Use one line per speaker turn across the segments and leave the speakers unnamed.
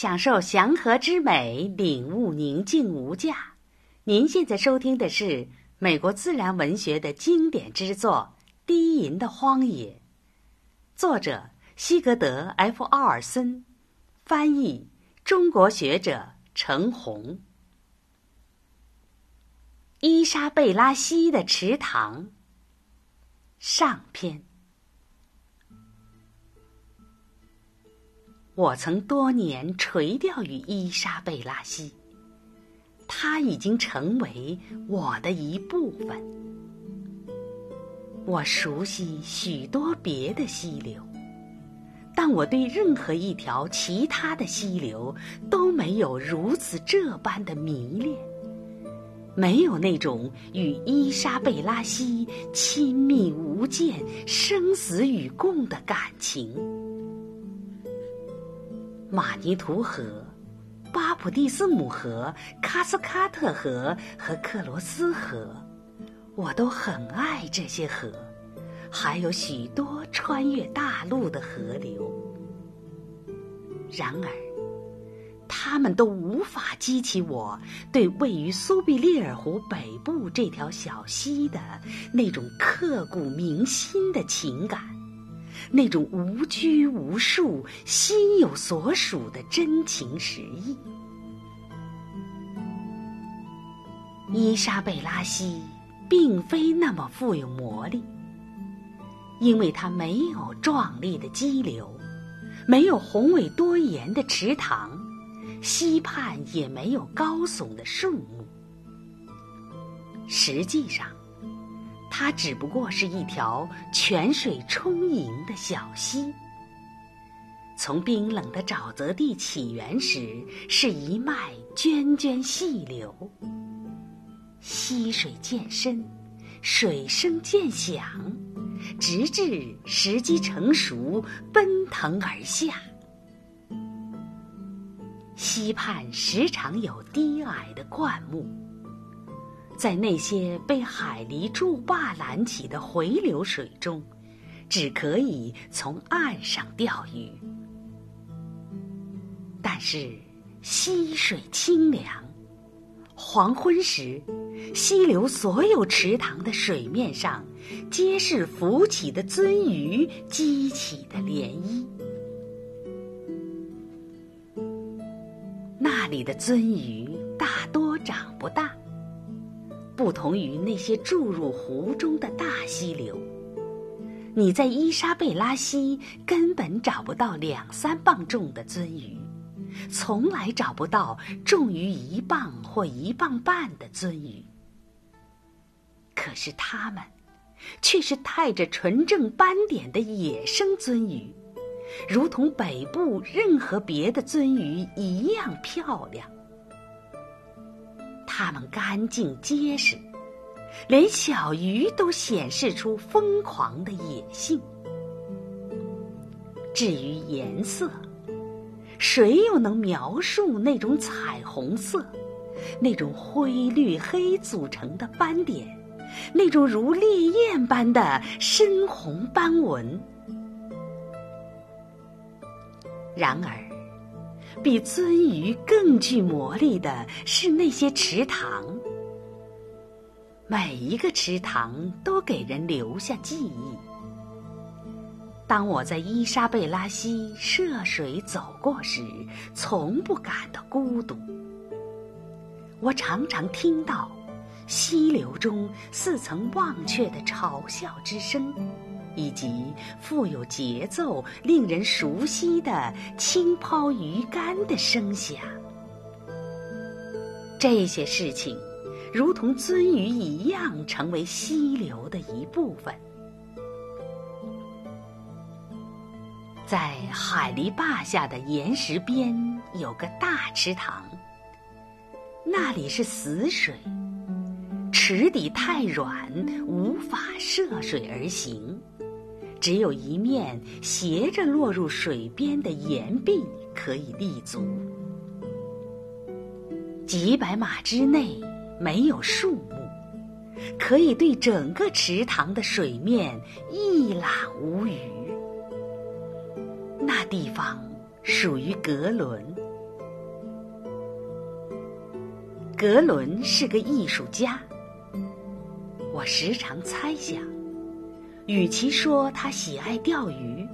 享受祥和之美，领悟宁静无价。您现在收听的是美国自然文学的经典之作《低吟的荒野》，作者西格德 ·F· 奥尔森，翻译中国学者陈红。伊莎贝拉溪的池塘上篇。我曾多年垂钓于伊莎贝拉溪，它已经成为我的一部分。我熟悉许多别的溪流，但我对任何一条其他的溪流都没有如此这般的迷恋，没有那种与伊莎贝拉溪亲密无间、生死与共的感情。马尼图河、巴普蒂斯姆河、卡斯卡特河和克罗斯河，我都很爱这些河，还有许多穿越大陆的河流。然而，它们都无法激起我对位于苏必利尔湖北部这条小溪的那种刻骨铭心的情感。那种无拘无束、心有所属的真情实意。伊莎贝拉溪并非那么富有魔力，因为它没有壮丽的激流，没有宏伟多岩的池塘，溪畔也没有高耸的树木。实际上。它只不过是一条泉水充盈的小溪。从冰冷的沼泽地起源时，是一脉涓涓细流。溪水渐深，水声渐响，直至时机成熟，奔腾而下。溪畔时常有低矮的灌木。在那些被海狸筑坝拦起的回流水中，只可以从岸上钓鱼。但是溪水清凉，黄昏时，溪流所有池塘的水面上，皆是浮起的鳟鱼激起的涟漪。那里的鳟鱼大多长不大。不同于那些注入湖中的大溪流，你在伊莎贝拉溪根本找不到两三磅重的鳟鱼，从来找不到重于一磅或一磅半的鳟鱼。可是它们，却是带着纯正斑点的野生鳟鱼，如同北部任何别的鳟鱼一样漂亮。它们干净结实，连小鱼都显示出疯狂的野性。至于颜色，谁又能描述那种彩虹色，那种灰绿黑组成的斑点，那种如烈焰般的深红斑纹？然而。比鳟鱼更具魔力的是那些池塘，每一个池塘都给人留下记忆。当我在伊莎贝拉溪涉水走过时，从不感到孤独。我常常听到溪流中似曾忘却的嘲笑之声。以及富有节奏、令人熟悉的轻抛鱼竿的声响，这些事情如同鳟鱼一样，成为溪流的一部分。在海狸坝下的岩石边有个大池塘，那里是死水，池底太软，无法涉水而行。只有一面斜着落入水边的岩壁可以立足。几百码之内没有树木可以对整个池塘的水面一览无余。那地方属于格伦。格伦是个艺术家我时常猜想与其说他喜爱钓鱼，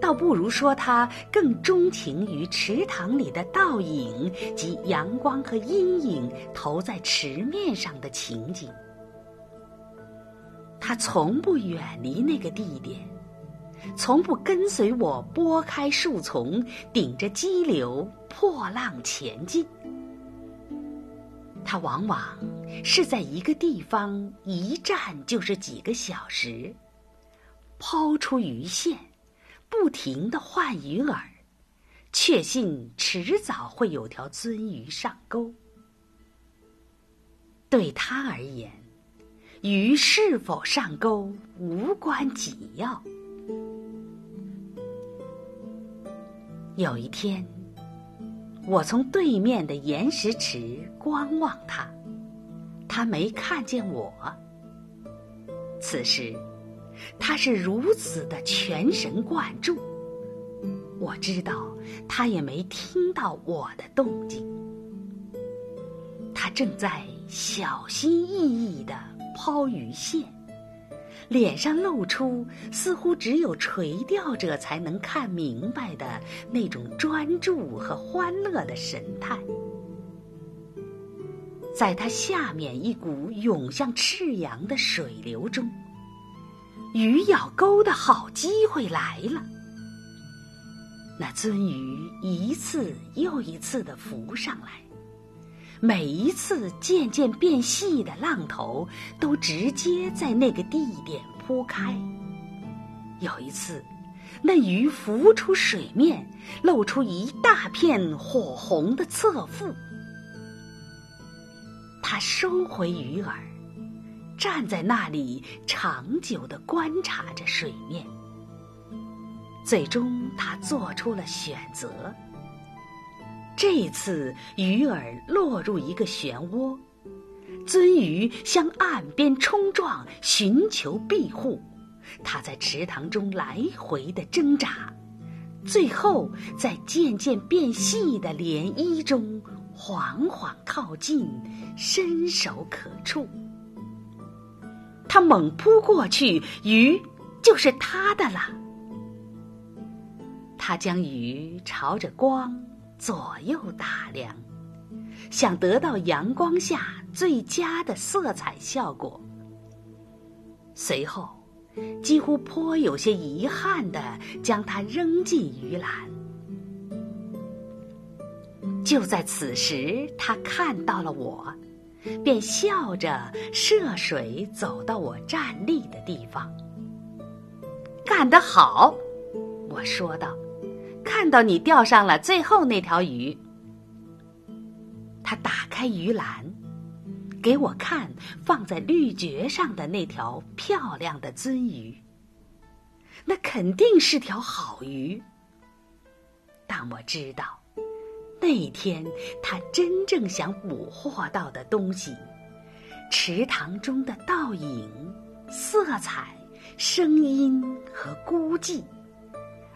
倒不如说他更钟情于池塘里的倒影及阳光和阴影投在池面上的情景。他从不远离那个地点，从不跟随我拨开树丛，顶着激流破浪前进。他往往是在一个地方一站就是几个小时，抛出鱼线，不停的换鱼饵，确信迟早会有条鳟鱼上钩。对他而言，鱼是否上钩无关紧要。有一天。我从对面的岩石池观望他，他没看见我。此时，他是如此的全神贯注，我知道他也没听到我的动静。他正在小心翼翼地抛鱼线。脸上露出似乎只有垂钓者才能看明白的那种专注和欢乐的神态，在它下面一股涌向赤阳的水流中，鱼咬钩的好机会来了。那鳟鱼一次又一次的浮上来。每一次渐渐变细的浪头，都直接在那个地点铺开。有一次，那鱼浮出水面，露出一大片火红的侧腹。他收回鱼饵，站在那里长久的观察着水面。最终，他做出了选择。这次鱼饵落入一个漩涡，鳟鱼向岸边冲撞，寻求庇护。它在池塘中来回的挣扎，最后在渐渐变细的涟漪中缓缓靠近，伸手可触。他猛扑过去，鱼就是他的了。他将鱼朝着光。左右打量，想得到阳光下最佳的色彩效果。随后，几乎颇有些遗憾的将它扔进鱼篮。就在此时，他看到了我，便笑着涉水走到我站立的地方。干得好，我说道。看到你钓上了最后那条鱼，他打开鱼篮，给我看放在绿蕨上的那条漂亮的鳟鱼。那肯定是条好鱼，但我知道，那天他真正想捕获到的东西——池塘中的倒影、色彩、声音和孤寂。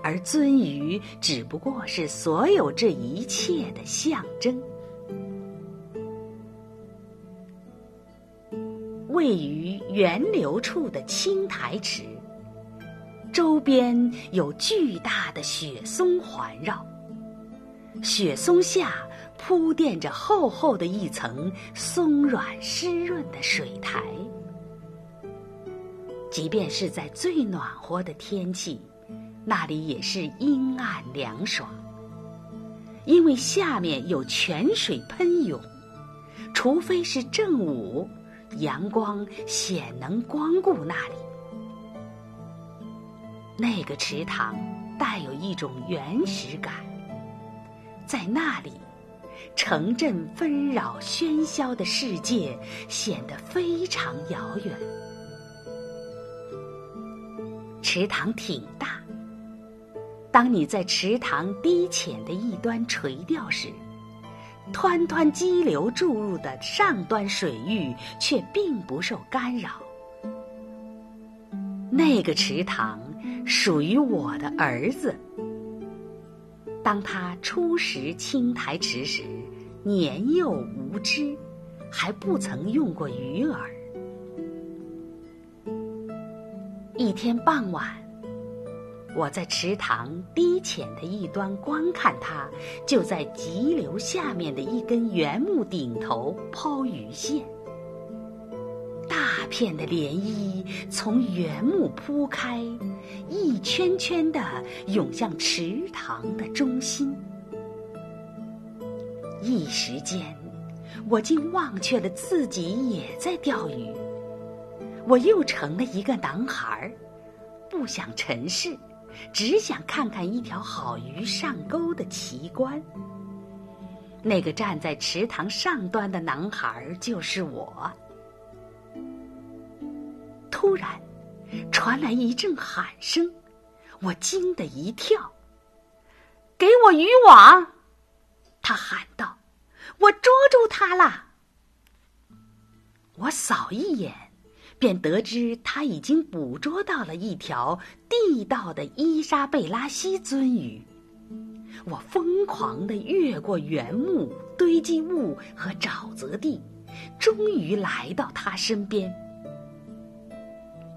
而鳟鱼只不过是所有这一切的象征。位于源流处的青苔池，周边有巨大的雪松环绕，雪松下铺垫着厚厚的一层松软湿润的水苔。即便是在最暖和的天气。那里也是阴暗凉爽，因为下面有泉水喷涌，除非是正午，阳光显能光顾那里。那个池塘带有一种原始感，在那里，城镇纷扰喧嚣的世界显得非常遥远。池塘挺大。当你在池塘低浅的一端垂钓时，湍湍激流注入的上端水域却并不受干扰。那个池塘属于我的儿子。当他初识青苔池时，年幼无知，还不曾用过鱼饵。一天傍晚，我在池塘低浅的一端观看它，就在急流下面的一根圆木顶头抛鱼线。片的涟漪从原木铺开，一圈圈的涌向池塘的中心。一时间，我竟忘却了自己也在钓鱼。我又成了一个男孩，不想尘世，只想看看一条好鱼上钩的奇观。那个站在池塘上端的男孩就是我。突然，传来一阵喊声，我惊得一跳。“给我渔网！”他喊道，“我捉住它了。”我扫一眼，便得知他已经捕捉到了一条地道的伊莎贝拉西鳟鱼。我疯狂地越过原木堆积物和沼泽地，终于来到他身边。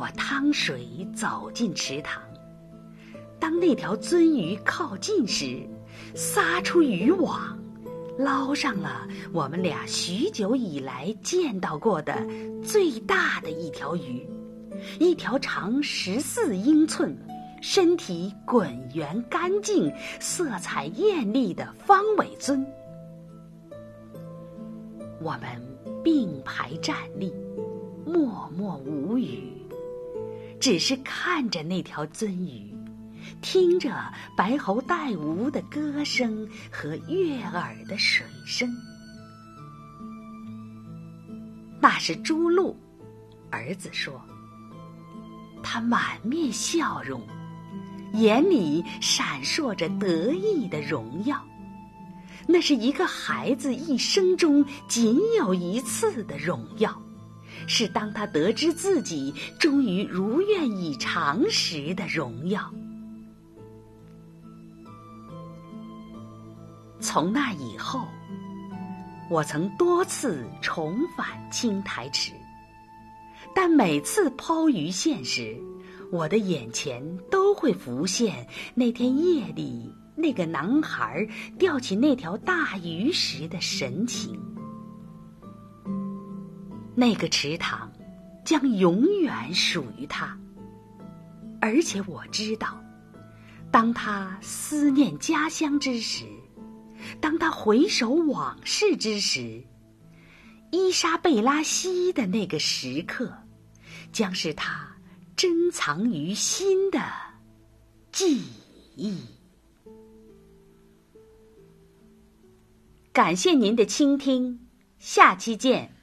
我趟水走进池塘，当那条鳟鱼靠近时，撒出渔网，捞上了我们俩许久以来见到过的最大的一条鱼，一条长十四英寸、身体滚圆干净、色彩艳丽的方尾鳟。我们并排站立，默默无语。只是看着那条鳟鱼，听着白喉带吴的歌声和悦耳的水声。那是朱鹭，儿子说。他满面笑容，眼里闪烁着得意的荣耀。那是一个孩子一生中仅有一次的荣耀。是当他得知自己终于如愿以偿时的荣耀。从那以后，我曾多次重返青苔池，但每次抛鱼线时，我的眼前都会浮现那天夜里那个男孩钓起那条大鱼时的神情。那个池塘将永远属于他，而且我知道，当他思念家乡之时，当他回首往事之时，伊莎贝拉西的那个时刻，将是他珍藏于心的记忆。感谢您的倾听，下期见。